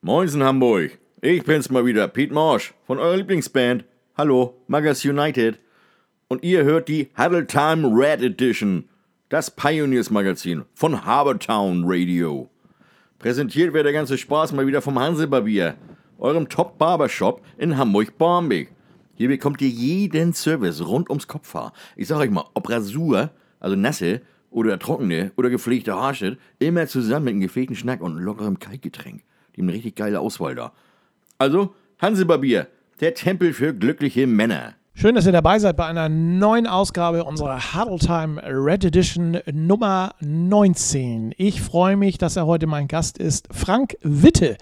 Moinsen Hamburg, ich bin's mal wieder, Pete Morsch von eurer Lieblingsband. Hallo, Magas United. Und ihr hört die Huddle Time Red Edition, das Pioneers Magazin von Harbortown Radio. Präsentiert wird der ganze Spaß mal wieder vom Hansebarbier, eurem Top Barbershop in Hamburg-Barmbek. Hier bekommt ihr jeden Service rund ums Kopfhaar. Ich sag euch mal, ob Rasur, also nasse oder trockene oder gepflegte Haarschnitt, immer zusammen mit einem gefegten Schnack und lockerem Kaltgetränk. Die haben eine richtig geile Auswahl da. Also, Hansebarbier, der Tempel für glückliche Männer. Schön, dass ihr dabei seid bei einer neuen Ausgabe unserer Huddle Time Red Edition Nummer 19. Ich freue mich, dass er heute mein Gast ist. Frank Witte,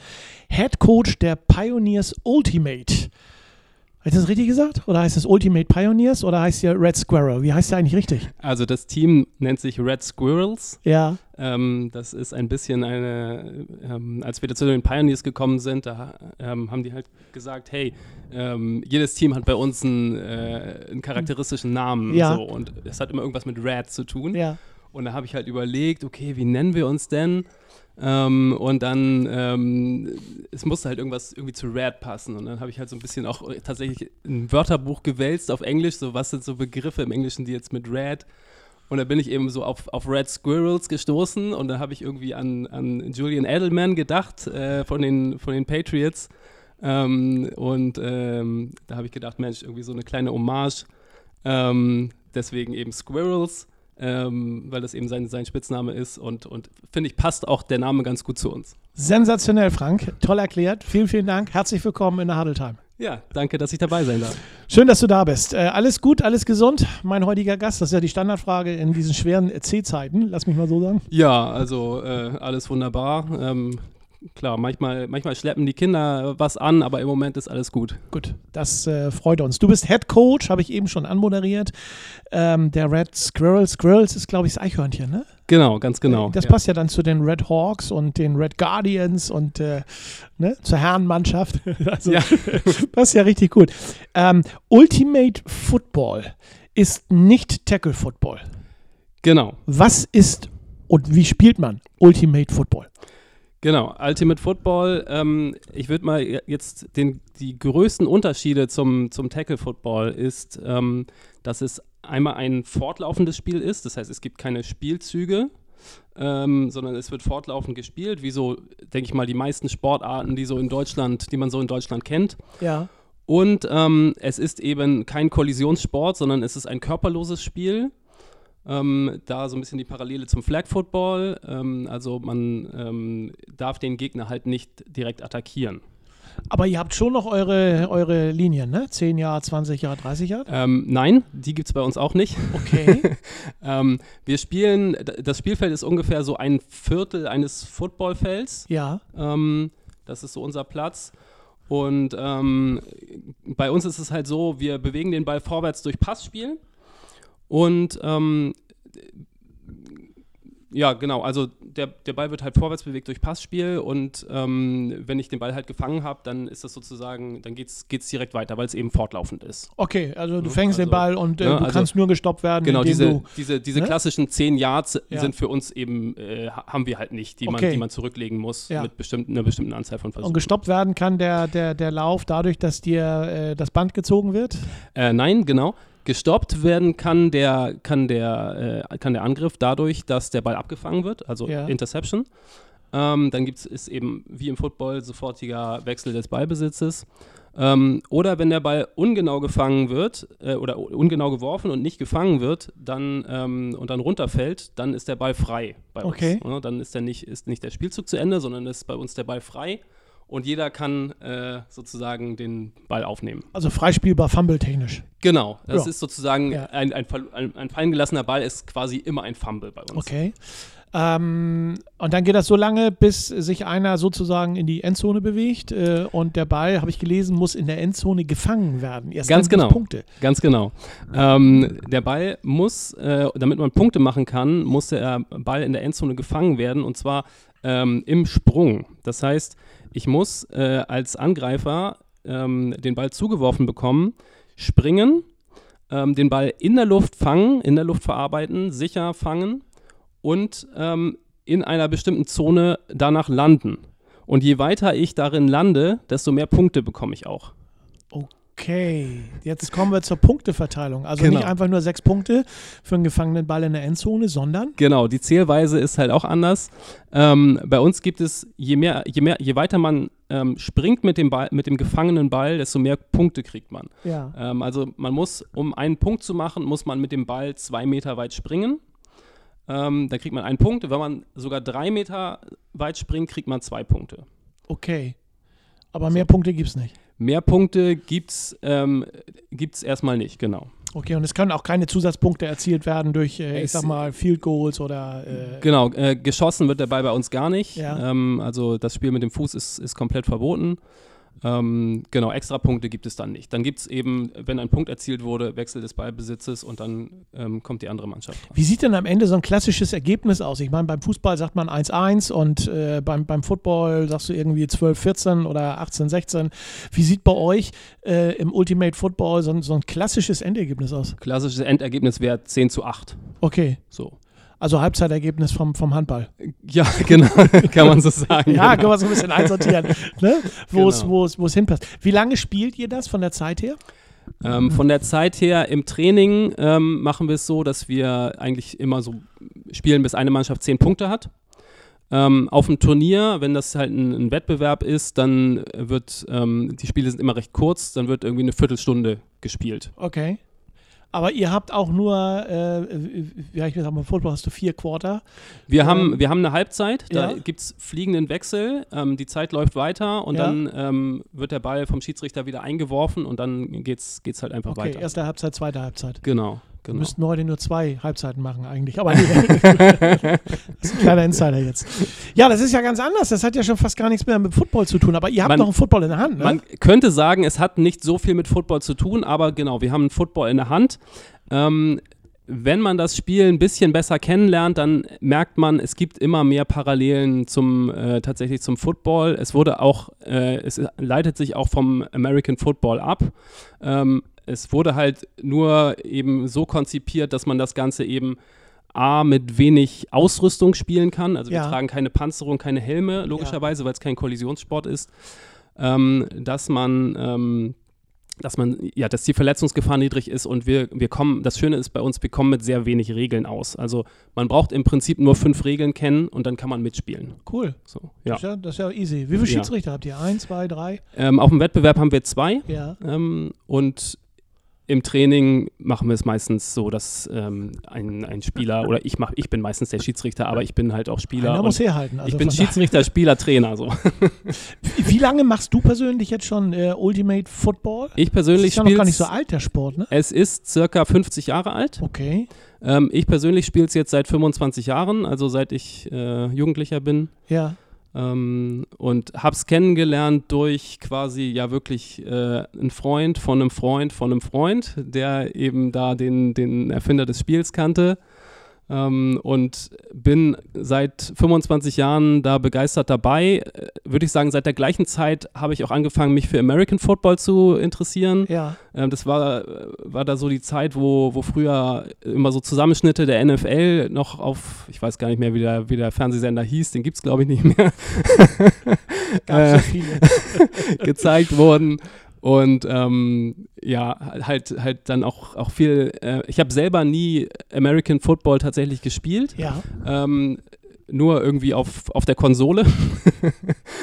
Head Coach der Pioneers Ultimate. Habe ich das richtig gesagt? Oder heißt es Ultimate Pioneers oder heißt der Red Squirrel? Wie heißt der eigentlich richtig? Also das Team nennt sich Red Squirrels. Ja. Ähm, das ist ein bisschen eine, ähm, als wir zu den Pioneers gekommen sind, da ähm, haben die halt gesagt, hey, ähm, jedes Team hat bei uns einen, äh, einen charakteristischen Namen. Ja. So, und es hat immer irgendwas mit Red zu tun. Ja. Und da habe ich halt überlegt, okay, wie nennen wir uns denn? Ähm, und dann, ähm, es musste halt irgendwas irgendwie zu Red passen. Und dann habe ich halt so ein bisschen auch tatsächlich ein Wörterbuch gewälzt auf Englisch, so was sind so Begriffe im Englischen, die jetzt mit Red. Und da bin ich eben so auf, auf Red Squirrels gestoßen und da habe ich irgendwie an, an Julian Edelman gedacht äh, von, den, von den Patriots. Ähm, und ähm, da habe ich gedacht, Mensch, irgendwie so eine kleine Hommage. Ähm, deswegen eben Squirrels ähm, weil das eben sein, sein Spitzname ist und, und finde ich, passt auch der Name ganz gut zu uns. Sensationell, Frank. Toll erklärt. Vielen, vielen Dank. Herzlich willkommen in der Huddle Time. Ja, danke, dass ich dabei sein darf. Schön, dass du da bist. Äh, alles gut, alles gesund? Mein heutiger Gast, das ist ja die Standardfrage in diesen schweren C-Zeiten. Lass mich mal so sagen. Ja, also äh, alles wunderbar. Ähm, klar, manchmal, manchmal schleppen die Kinder was an, aber im Moment ist alles gut. Gut, das äh, freut uns. Du bist Head Coach, habe ich eben schon anmoderiert. Ähm, der Red Squirrels. Squirrels ist, glaube ich, das Eichhörnchen, ne? Genau, ganz genau. Das ja. passt ja dann zu den Red Hawks und den Red Guardians und äh, ne, zur Herrenmannschaft. also, Ja. passt ja richtig gut. Ähm, Ultimate Football ist nicht Tackle Football. Genau, Was ist und wie spielt man Ultimate Football? Genau. Ultimate Football, ähm, ich würde mal jetzt den, die größten Unterschiede zum, zum Tackle Football ist, ähm, dass es einmal ein fortlaufendes Spiel ist, das heißt, es gibt keine Spielzüge, ähm, sondern es wird fortlaufend gespielt, wie so, denke ich mal, die meisten Sportarten, die so in Deutschland, die man so in Deutschland kennt. Ja. Und ähm, es ist eben kein Kollisionssport, sondern es ist ein körperloses Spiel. Ähm, da so ein bisschen die Parallele zum Flag Football. Ähm, also man ähm, darf den Gegner halt nicht direkt attackieren. Aber ihr habt schon noch eure, eure Linien, ne? 10 Jahre, 20 Jahre, 30 Jahre? Ähm, nein, die gibt es bei uns auch nicht. Okay. Ähm, wir spielen, das Spielfeld ist ungefähr so ein Viertel eines Footballfelds. ja. Ähm, das ist so unser Platz. Und ähm, bei uns ist es halt so, wir bewegen den Ball vorwärts durch Passspiel. Und ähm, ja, genau, also der, der Ball wird halt vorwärts bewegt durch Passspiel und ähm, wenn ich den Ball halt gefangen habe, dann ist das sozusagen, dann geht es direkt weiter, weil es eben fortlaufend ist. Okay, also du Ja, fängst den also- Ball und äh, ja, du also- kannst nur gestoppt werden, Genau, diese, du. diese, diese ne? klassischen 10 Yards Ja. sind für uns eben, äh, ha- haben wir halt nicht, die, Okay. man, die man zurücklegen muss Ja. mit bestimmten, einer bestimmten Anzahl von Versuchen. Und gestoppt werden kann der, der, der Lauf dadurch, dass dir äh, das Band gezogen wird? Äh, nein, genau. Gestoppt werden kann der, kann, der, äh, kann der Angriff dadurch, dass der Ball abgefangen wird, also Ja. Interception. Ähm, dann gibt es eben wie im Football sofortiger Wechsel des Ballbesitzes. Ähm, oder wenn der Ball ungenau gefangen wird äh, oder ungenau geworfen und nicht gefangen wird, dann ähm, und dann runterfällt, dann ist der Ball frei bei Okay. uns. Ja, dann ist der nicht, ist nicht der Spielzug zu Ende, sondern ist bei uns der Ball frei und jeder kann äh, sozusagen den Ball aufnehmen. Also freispielbar, fumble-technisch. Genau, das Ja. ist sozusagen Ja. ein, ein, ein, ein fallen gelassener Ball ist quasi immer ein Fumble bei uns. Okay. Ähm, und dann geht das so lange, bis sich einer sozusagen in die Endzone bewegt äh, und der Ball, habe ich gelesen, muss in der Endzone gefangen werden. Erst Ganz genau. Punkte. Ganz genau. Ähm, der Ball muss, äh, damit man Punkte machen kann, muss der Ball in der Endzone gefangen werden und zwar ähm, im Sprung. Das heißt, ich muss äh, als Angreifer ähm, den Ball zugeworfen bekommen, springen, ähm, den Ball in der Luft fangen, in der Luft verarbeiten, sicher fangen und ähm, in einer bestimmten Zone danach landen. Und je weiter ich darin lande, desto mehr Punkte bekomme ich auch. Okay, jetzt kommen wir zur Punkteverteilung. Also Genau. nicht einfach nur sechs Punkte für einen gefangenen Ball in der Endzone, sondern Genau, die Zählweise ist halt auch anders. Ähm, bei uns gibt es, je mehr, je mehr, je weiter man ähm, springt mit dem Ball, mit dem gefangenen Ball, desto mehr Punkte kriegt man. ja. Ähm, also man muss, um einen Punkt zu machen, muss man mit dem Ball zwei Meter weit springen. Ähm, da kriegt man einen Punkt. Wenn man sogar drei Meter weit springt, kriegt man zwei Punkte. Okay. Aber mehr Punkte gibt es nicht. Mehr Punkte gibt's ähm, gibt's erstmal nicht, genau. Okay, und es können auch keine Zusatzpunkte erzielt werden durch, äh, ich Es- sag mal, Field Goals oder. Äh, Genau, äh, geschossen wird der Ball bei uns gar nicht. Ja. Ähm, also das Spiel mit dem Fuß ist, ist komplett verboten. Ähm, genau, Extrapunkte gibt es dann nicht. Dann gibt es eben, wenn ein Punkt erzielt wurde, Wechsel des Ballbesitzes und dann ähm, kommt die andere Mannschaft dran. Wie sieht denn am Ende so ein klassisches Ergebnis aus? Ich meine, beim Fußball sagt man 1-1 und äh, beim, beim Football sagst du irgendwie 12-14 oder 18-16. Wie sieht bei euch äh, im Ultimate Football so, ein- so ein klassisches Endergebnis aus? Klassisches Endergebnis wäre 10 zu 8. Okay, So. Also Halbzeitergebnis vom, vom Handball. Ja, genau, kann man so sagen. Ja, genau. können wir so ein bisschen einsortieren, ne? wo es Genau. wo es- wo es hinpasst. Wie lange spielt ihr das von der Zeit her? Ähm, von der Zeit her im Training ähm, machen wir es so, dass wir eigentlich immer so spielen, bis eine Mannschaft zehn Punkte hat. Ähm, auf dem Turnier, wenn das halt ein, ein Wettbewerb ist, dann wird, ähm, die Spiele sind immer recht kurz, dann wird irgendwie eine Viertelstunde gespielt. Okay. Aber ihr habt auch nur, äh, ja, ich sag mal, Football hast du vier Quarter. Wir, Ähm, haben, wir haben eine Halbzeit, da ja. gibt es fliegenden Wechsel, ähm, die Zeit läuft weiter und Ja. dann ähm, wird der Ball vom Schiedsrichter wieder eingeworfen und dann geht's, geht's halt einfach Okay, weiter. erste Halbzeit, zweite Halbzeit. Genau, genau. müssten heute nur zwei Halbzeiten machen eigentlich. Aber nee, das ist ein kleiner Insider jetzt. Ja, das ist ja ganz anders. Das hat ja schon fast gar nichts mehr mit Football zu tun. Aber ihr habt Man- doch einen Football in der Hand, ne? Man könnte sagen, es hat nicht so viel mit Football zu tun, aber genau, wir haben einen Football in der Hand. Ähm, wenn man das Spiel ein bisschen besser kennenlernt, dann merkt man, es gibt immer mehr Parallelen zum äh, tatsächlich zum Football. Es wurde auch, äh, es leitet sich auch vom American Football ab. Ähm, es wurde halt nur eben so konzipiert, dass man das Ganze eben A mit wenig Ausrüstung spielen kann. Also wir Ja. tragen keine Panzerung, keine Helme, logischerweise, weil es kein Kollisionssport ist. Ähm, dass man ähm, dass man, ja, dass die Verletzungsgefahr niedrig ist und wir, wir kommen, das Schöne ist bei uns, wir kommen mit sehr wenig Regeln aus. Also man braucht im Prinzip nur fünf Regeln kennen und dann kann man mitspielen. cool. So, Das, ja. ist ja, das ist ja easy. Wie viele Ja. Schiedsrichter habt ihr? Ein, zwei, drei? Ähm, auf dem Wettbewerb haben wir zwei Ja. ähm, und im Training machen wir es meistens so, dass ähm, ein, ein Spieler oder ich mach, ich bin meistens der Schiedsrichter, aber ich bin halt auch Spieler. Einer muss herhalten. Also ich bin Schiedsrichter, Spieler, Trainer. So. Wie lange machst du persönlich jetzt schon äh, Ultimate Football? Ich persönlich ist ja noch gar spiele nicht so alt, der Sport, ne? Es ist circa 50 Jahre alt. Okay. Ähm, ich persönlich spiele es jetzt seit 25 Jahren, also seit ich äh, Jugendlicher bin. Ja. Ähm, und hab's kennengelernt durch quasi ja wirklich äh, einen Freund von einem Freund von einem Freund, der eben da den, den Erfinder des Spiels kannte. Ähm, und bin seit 25 Jahren da begeistert dabei. Äh, Würde ich sagen, seit der gleichen Zeit habe ich auch angefangen, mich für American Football zu interessieren. Ja. Ähm, das war, war da so die Zeit, wo, wo früher immer so Zusammenschnitte der NFL noch auf, ich weiß gar nicht mehr, wie der, wie der Fernsehsender hieß, den gibt es glaube ich nicht mehr, Äh, gezeigt wurden. Und ähm, ja, halt, halt dann auch, auch viel, äh, ich habe selber nie American Football tatsächlich gespielt, Ja. ähm, nur irgendwie auf, auf der Konsole.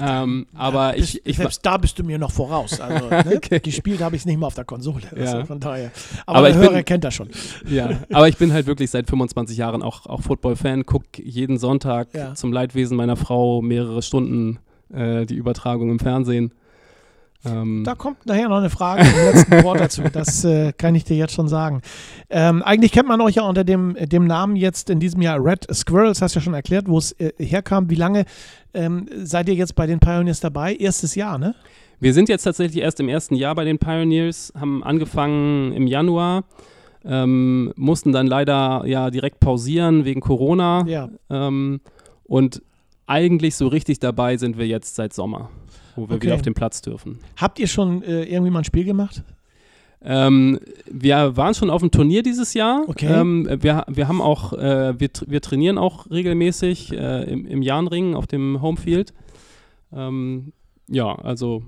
ähm, aber Bist- ich, ich, selbst da bist du mir noch voraus. Also, ne? Okay. Gespielt habe ich es nicht mal auf der Konsole. Also Ja. von daher. Aber, Aber der ich Hörer bin- kennt das schon. Ja, aber ich bin halt wirklich seit 25 Jahren auch, auch Football-Fan, gucke jeden Sonntag Ja. zum Leidwesen meiner Frau mehrere Stunden äh, die Übertragung im Fernsehen. Ähm, Da kommt nachher noch eine Frage im letzten Wort dazu. Das äh, kann ich dir jetzt schon sagen. Ähm, eigentlich kennt man euch ja unter dem, dem Namen jetzt in diesem Jahr Red Squirrels, hast du ja schon erklärt, wo es äh, herkam. Wie lange ähm, seid ihr jetzt bei den Pioneers dabei? Erstes Jahr, ne? wir sind jetzt tatsächlich erst im ersten Jahr bei den Pioneers, haben angefangen im Januar, ähm, mussten dann leider ja direkt pausieren wegen Corona Ja. ähm, und eigentlich so richtig dabei sind wir jetzt seit Sommer, wo wir Okay. wieder auf den Platz dürfen. Habt ihr schon äh, irgendwie mal ein Spiel gemacht? Ähm, wir waren schon auf dem Turnier dieses Jahr. Okay. Ähm, wir, wir haben auch, äh, wir, wir trainieren auch regelmäßig äh, im, im Jahnring auf dem Homefield. Ähm, ja, also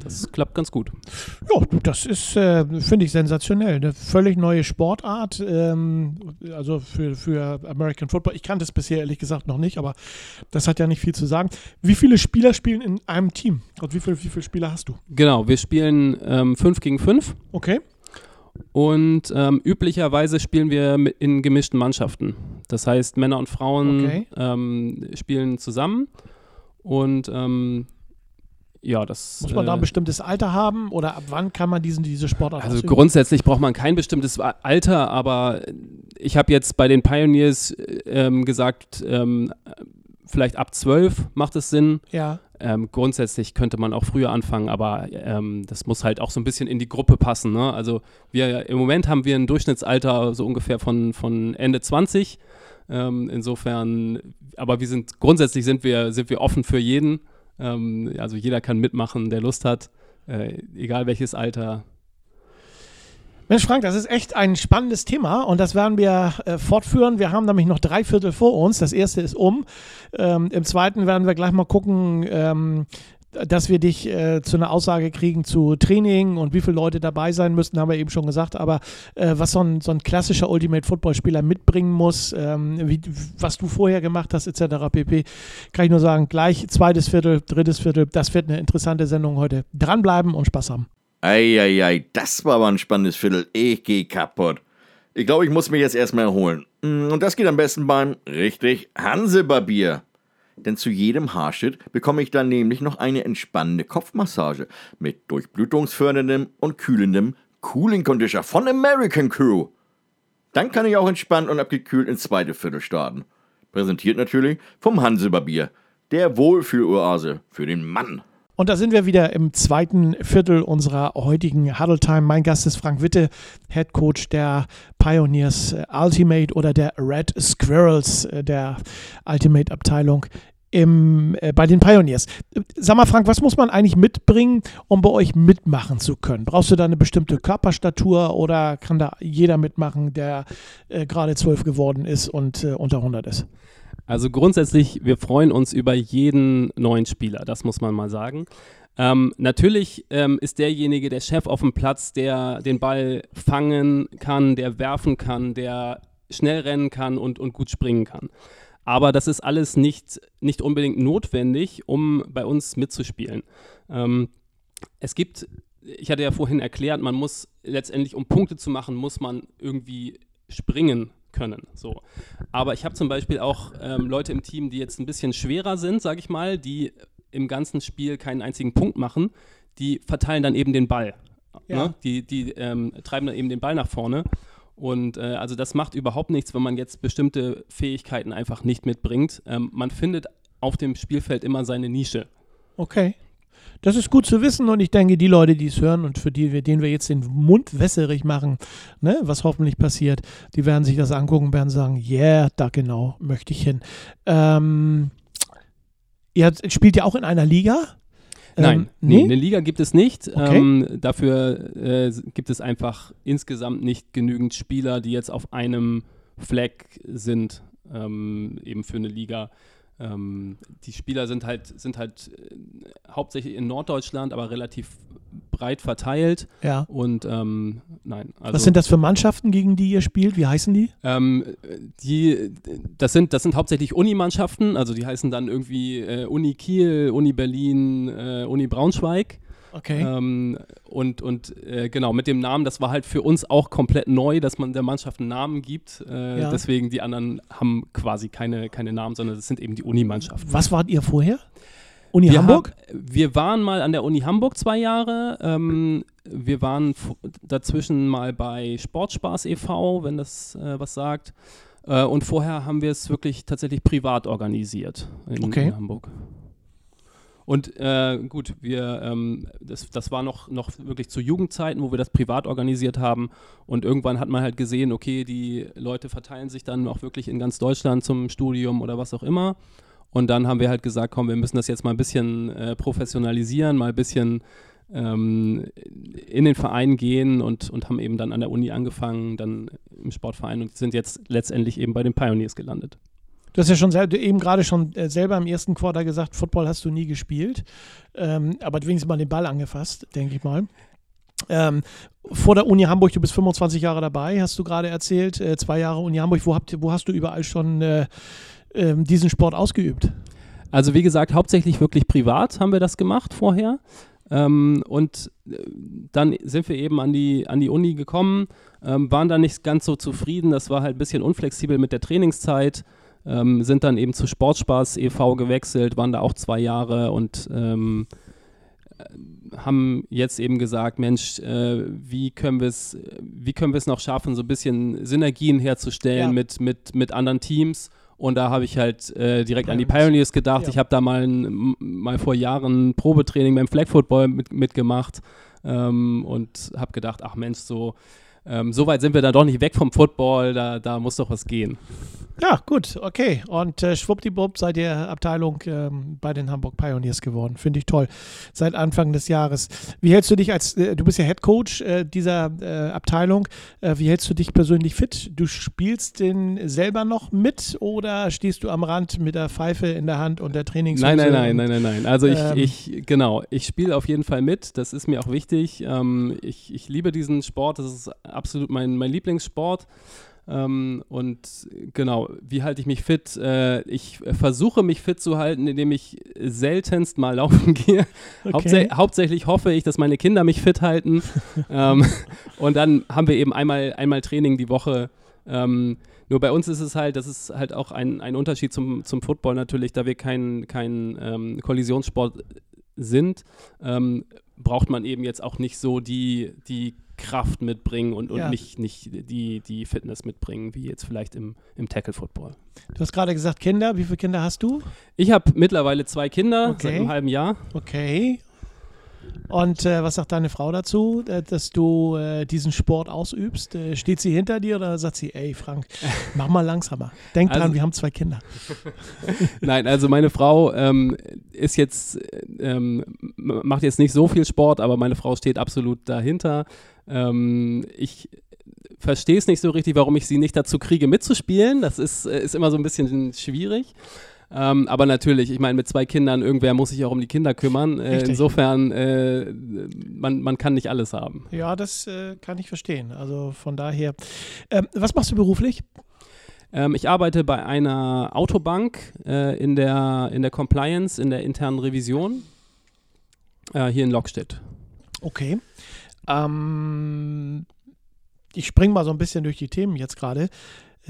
das klappt ganz gut. Ja, das ist, äh, finde ich, sensationell. Eine völlig neue Sportart. Ähm, also für, für American Football. Ich kannte es bisher ehrlich gesagt noch nicht, aber das hat ja nicht viel zu sagen. Wie viele Spieler spielen in einem Team? Und wie, viel, wie viele Spieler hast du? Genau, wir spielen 5 ähm, gegen 5 Okay. und ähm, üblicherweise spielen wir in gemischten Mannschaften. Das heißt, Männer und Frauen Okay. ähm, spielen zusammen und ähm, ja, das. Muss man da ein äh, bestimmtes Alter haben oder ab wann kann man diesen, diese Sportart Also ausüben? grundsätzlich braucht man kein bestimmtes Alter, aber ich habe jetzt bei den Pioneers äh, ähm, gesagt, ähm, vielleicht ab 12 macht es Sinn. Ja, Ähm, grundsätzlich könnte man auch früher anfangen, aber ähm, das muss halt auch so ein bisschen in die Gruppe passen. Ne? Also wir im Moment haben wir ein Durchschnittsalter so ungefähr von, von Ende 20. Ähm, insofern, aber wir sind grundsätzlich sind wir, sind wir offen für jeden. Ähm, also jeder kann mitmachen, der Lust hat, äh, egal welches Alter. Mensch, Frank, das ist echt ein spannendes Thema und das werden wir äh, fortführen. Wir haben nämlich noch drei Viertel vor uns. Das erste ist um. Ähm, Im zweiten werden wir gleich mal gucken, ähm, dass wir dich äh, zu einer Aussage kriegen zu Training und wie viele Leute dabei sein müssten, haben wir eben schon gesagt. Aber äh, was so ein, so ein klassischer Ultimate Football Spieler mitbringen muss, ähm, wie, was du vorher gemacht hast, etc. pp. Kann ich nur sagen, gleich zweites Viertel, drittes Viertel. Das wird eine interessante Sendung heute. Dranbleiben und Spaß haben. Eieiei, das war aber ein spannendes Viertel. Ich geh kaputt. Ich glaube, ich muss mich jetzt erstmal erholen. Mm, Und das geht am besten beim, richtig, Hansebarbier. Denn zu jedem Haarschnitt bekomme ich dann nämlich noch eine entspannende Kopfmassage mit durchblutungsförderndem und kühlendem Cooling Conditioner von American Crew. Dann kann ich auch entspannt und abgekühlt ins zweite Viertel starten. Präsentiert natürlich vom Hansebarbier, der Wohlfühloase für den Mann. Und da sind wir wieder im zweiten Viertel unserer heutigen Huddle Time. Mein Gast ist Frank Witte, Head Coach der Pioneers Ultimate oder der Red Squirrels äh, der Ultimate Abteilung im, äh, bei den Pioneers. Sag mal, Frank, was muss man eigentlich mitbringen, um bei euch mitmachen zu können? Brauchst du da eine bestimmte Körperstatur oder kann da jeder mitmachen, der äh, gerade zwölf geworden ist und äh, unter 100 ist? Also grundsätzlich, wir freuen uns über jeden neuen Spieler, das muss man mal sagen. Ähm, natürlich ähm, ist derjenige der Chef auf dem Platz, der den Ball fangen kann, der werfen kann, der schnell rennen kann und, und gut springen kann. Aber das ist alles nicht, nicht unbedingt notwendig, um bei uns mitzuspielen. Ähm, es gibt, ich hatte ja vorhin erklärt, man muss letztendlich, um Punkte zu machen, muss man irgendwie springen können. So. Aber ich habe zum Beispiel auch ähm, Leute im Team, die jetzt ein bisschen schwerer sind, sage ich mal, die im ganzen Spiel keinen einzigen Punkt machen, die verteilen dann eben den Ball. Ja. Ne? Die, die ähm, treiben dann eben den Ball nach vorne. Und äh, also das macht überhaupt nichts, wenn man jetzt bestimmte Fähigkeiten einfach nicht mitbringt. Ähm, man findet auf dem Spielfeld immer seine Nische. Okay. Das ist gut zu wissen und ich denke, die Leute, die es hören und für die wir, denen wir jetzt den Mund wässerig machen, ne, was hoffentlich passiert, die werden sich das angucken und werden sagen, yeah, da genau möchte ich hin. Ähm, ihr spielt ja auch in einer Liga? Nein, Ähm, nee, eine Liga gibt es nicht. Okay. Ähm, dafür äh, gibt es einfach insgesamt nicht genügend Spieler, die jetzt auf einem Fleck sind, ähm, eben für eine Liga. Ähm, die Spieler sind halt, sind halt äh, hauptsächlich in Norddeutschland, aber relativ breit verteilt. Ja. Und ähm, nein, also was sind das für Mannschaften, gegen die ihr spielt? Wie heißen die? ähm, die, das sind, das sind hauptsächlich Unimannschaften, also die heißen dann irgendwie äh, Uni Kiel, Uni Berlin, äh, Uni Braunschweig. Okay. Ähm, und und äh, genau, mit dem Namen, das war halt für uns auch komplett neu, dass man der Mannschaft einen Namen gibt. Äh, Ja. Deswegen, die anderen haben quasi keine, keine Namen, sondern das sind eben die Unimannschaften. was wart ihr vorher? Uni Wir, Hamburg? Haben, wir waren mal an der Uni Hamburg zwei Jahre. Ähm, wir waren dazwischen mal bei Sportspaß e.V., wenn das äh, was sagt. Äh, und vorher haben wir es wirklich tatsächlich privat organisiert in, Okay. in Hamburg. Und äh, gut, wir, ähm, das, das war noch, noch wirklich zu Jugendzeiten, wo wir das privat organisiert haben. Und irgendwann hat man halt gesehen, okay, die Leute verteilen sich dann auch wirklich in ganz Deutschland zum Studium oder was auch immer. Und dann haben wir halt gesagt, komm, wir müssen das jetzt mal ein bisschen äh, professionalisieren, mal ein bisschen ähm, in den Verein gehen und, und haben eben dann an der Uni angefangen, dann im Sportverein und sind jetzt letztendlich eben bei den Pioneers gelandet. Du hast ja schon eben gerade schon äh, selber im ersten Quarter gesagt, Football hast du nie gespielt, ähm, aber wenigstens mal den Ball angefasst, denke ich mal. Ähm, vor der Uni Hamburg, du bist 25 Jahre dabei, hast du gerade erzählt, äh, zwei Jahre Uni Hamburg. Wo, habt, wo hast du überall schon äh, äh, diesen Sport ausgeübt? Also wie gesagt, hauptsächlich wirklich privat haben wir das gemacht vorher. Ähm, und äh, dann sind wir eben an die, an die Uni gekommen, ähm, waren da nicht ganz so zufrieden. Das war halt ein bisschen unflexibel mit der Trainingszeit. Ähm, sind dann eben zu Sportspaß e.V. gewechselt, waren da auch zwei Jahre und ähm, äh, haben jetzt eben gesagt, Mensch, äh, wie können wir es, wie können wir es noch schaffen, so ein bisschen Synergien herzustellen ja. mit, mit, mit anderen Teams und da habe ich halt äh, direkt Pioneers. an die Pioneers gedacht. Ja. Ich habe da mal, ein, mal vor Jahren Probetraining beim Flag Football mit, mitgemacht ähm, und habe gedacht, ach Mensch, so, ähm, so weit sind wir da doch nicht weg vom Football, da, da muss doch was gehen. Ja, gut, okay. Und äh, schwuppdiwupp seid ihr Abteilung ähm, bei den Hamburg Pioneers geworden. Finde ich toll. Seit Anfang des Jahres. Wie hältst du dich als, äh, du bist ja Head Coach äh, dieser äh, Abteilung, äh, wie hältst du dich persönlich fit? Du spielst den selber noch mit oder stehst du am Rand mit der Pfeife in der Hand und der Trainings? Nein, nein, nein, nein, nein, nein. Also ich, ähm, ich genau, ich spiele auf jeden Fall mit. Das ist mir auch wichtig. Ähm, ich, ich liebe diesen Sport. Das ist absolut mein, mein Lieblingssport. Ähm, und genau, wie halte ich mich fit? Äh, ich versuche mich fit zu halten, indem ich seltenst mal laufen gehe. Okay. Hauptsä hauptsächlich hoffe ich, dass meine Kinder mich fit halten. ähm, und dann haben wir eben einmal, einmal Training die Woche. Ähm, nur bei uns ist es halt, das ist halt auch ein, ein Unterschied zum, zum Football natürlich, da wir kein, kein ähm, Kollisionssport sind, ähm, braucht man eben jetzt auch nicht so die, die Kraft mitbringen und, und ja. nicht, nicht die, die Fitness mitbringen, wie jetzt vielleicht im, im Tackle-Football. Du hast gerade gesagt Kinder. Wie viele Kinder hast du? Ich habe mittlerweile zwei Kinder okay. seit einem halben Jahr. Okay. Und äh, was sagt deine Frau dazu, äh, dass du äh, diesen Sport ausübst? Äh, steht sie hinter dir oder sagt sie, ey Frank, mach mal langsamer. Denk also, dran, wir haben zwei Kinder. Nein, also meine Frau ähm, ist jetzt, ähm, macht jetzt nicht so viel Sport, aber meine Frau steht absolut dahinter. Ähm, ich verstehe es nicht so richtig, warum ich sie nicht dazu kriege, mitzuspielen. Das ist, äh, ist immer so ein bisschen schwierig. Ähm, aber natürlich, ich meine, mit zwei Kindern, irgendwer muss sich auch um die Kinder kümmern. Äh, insofern, äh, man, man kann nicht alles haben. Ja, das äh, kann ich verstehen. Also von daher. Ähm, was machst du beruflich? Ähm, ich arbeite bei einer Autobank äh, in, der, in der Compliance, in der internen Revision äh, hier in Lockstedt. Okay. Ähm, ich springe mal so ein bisschen durch die Themen jetzt gerade.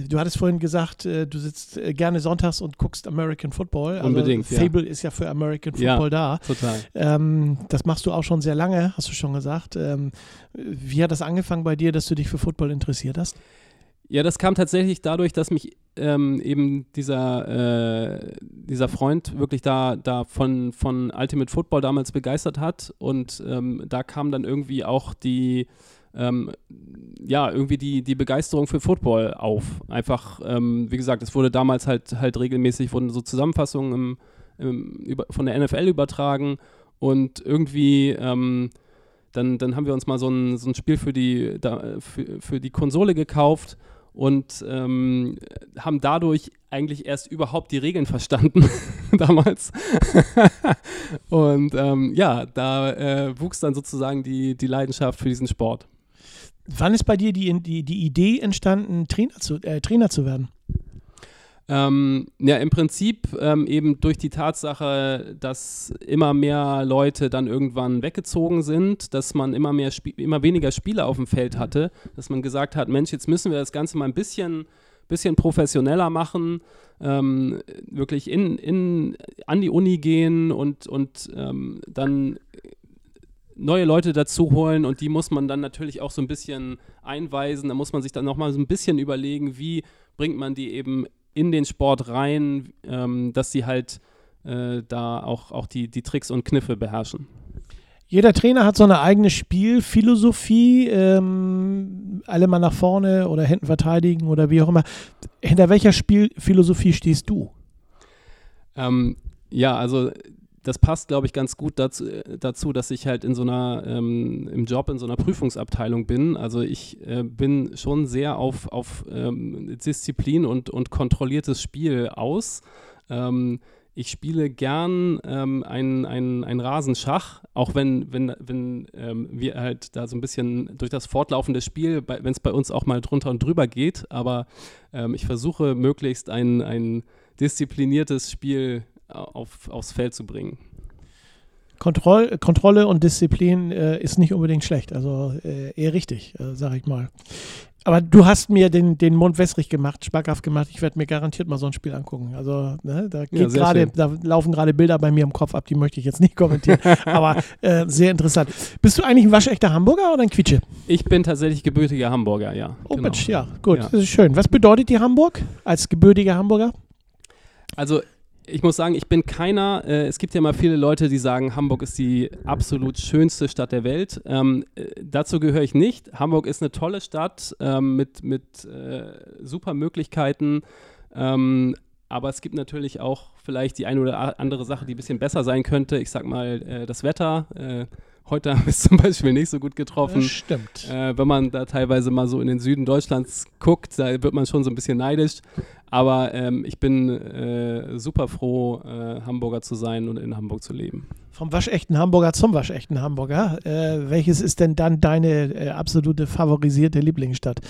Du hattest vorhin gesagt, äh, du sitzt äh, gerne sonntags und guckst American Football. Also Unbedingt. Fable ja. ist ja für American Football ja, da. Total. Ähm, das machst du auch schon sehr lange, hast du schon gesagt. Ähm, wie hat das angefangen bei dir, dass du dich für Football interessiert hast? Ja, das kam tatsächlich dadurch, dass mich ähm, eben dieser, äh, dieser Freund wirklich da, da von, von Ultimate Football damals begeistert hat. Und ähm, da kam dann irgendwie auch die, ähm, ja, irgendwie die, die Begeisterung für Football auf. Einfach, ähm, wie gesagt, es wurde damals halt, halt regelmäßig, wurden so Zusammenfassungen im, im, über, von der NFL übertragen und irgendwie ähm, dann, dann haben wir uns mal so ein, so ein Spiel für die, da, für, für die Konsole gekauft und ähm, haben dadurch eigentlich erst überhaupt die Regeln verstanden damals. und ähm, ja, da äh, wuchs dann sozusagen die, die Leidenschaft für diesen Sport. Wann ist bei dir die, die, die Idee entstanden, Trainer zu, äh, Trainer zu werden? Ähm, ja, im Prinzip ähm, eben durch die Tatsache, dass immer mehr Leute dann irgendwann weggezogen sind, dass man immer, mehr immer weniger Spieler auf dem Feld hatte, dass man gesagt hat, Mensch, jetzt müssen wir das Ganze mal ein bisschen, bisschen professioneller machen, ähm, wirklich in, in, an die Uni gehen und, und ähm, dann neue Leute dazu holen und die muss man dann natürlich auch so ein bisschen einweisen. Da muss man sich dann nochmal so ein bisschen überlegen, wie bringt man die eben in den Sport rein, ähm, dass sie halt äh, da auch, auch die, die Tricks und Kniffe beherrschen. Jeder Trainer hat so eine eigene Spielphilosophie, ähm, alle mal nach vorne oder hinten verteidigen oder wie auch immer. Hinter welcher Spielphilosophie stehst du? Ähm, ja, also das passt, glaube ich, ganz gut dazu, dazu, dass ich halt in so einer, ähm, im Job in so einer Prüfungsabteilung bin. Also ich äh, bin schon sehr auf, auf ähm, Disziplin und, und kontrolliertes Spiel aus. Ähm, ich spiele gern ähm, ein, ein, ein Rasenschach, auch wenn, wenn, wenn ähm, wir halt da so ein bisschen durch das fortlaufende Spiel, wenn es bei uns auch mal drunter und drüber geht, aber ähm, ich versuche möglichst ein, ein diszipliniertes Spiel auf, aufs Feld zu bringen. Kontroll, Kontrolle und Disziplin äh, ist nicht unbedingt schlecht, also äh, eher richtig, äh, sage ich mal. Aber du hast mir den, den Mund wässrig gemacht, schmackhaft gemacht. Ich werde mir garantiert mal so ein Spiel angucken. Also ne, da, geht ja, grade, da laufen gerade Bilder bei mir im Kopf ab, die möchte ich jetzt nicht kommentieren. aber äh, sehr interessant. Bist du eigentlich ein waschechter Hamburger oder ein Quietsche? Ich bin tatsächlich gebürtiger Hamburger, ja. Oh genau. Mensch, ja, gut, ja. das ist schön. Was bedeutet dir Hamburg als gebürtiger Hamburger? Also ich muss sagen, ich bin keiner, äh, es gibt ja mal viele Leute, die sagen, Hamburg ist die absolut schönste Stadt der Welt. Ähm, äh, dazu gehöre ich nicht. Hamburg ist eine tolle Stadt ähm, mit, mit äh, super Möglichkeiten. Ähm, aber es gibt natürlich auch vielleicht die eine oder andere Sache, die ein bisschen besser sein könnte. Ich sag mal, äh, das Wetter. Äh, Heute haben wir es zum Beispiel nicht so gut getroffen. Das stimmt. Äh, wenn man da teilweise mal so in den Süden Deutschlands guckt, da wird man schon so ein bisschen neidisch. Aber ähm, ich bin äh, super froh, äh, Hamburger zu sein und in Hamburg zu leben. Vom waschechten Hamburger zum waschechten Hamburger. Äh, welches ist denn dann deine äh, absolute favorisierte Lieblingsstadt,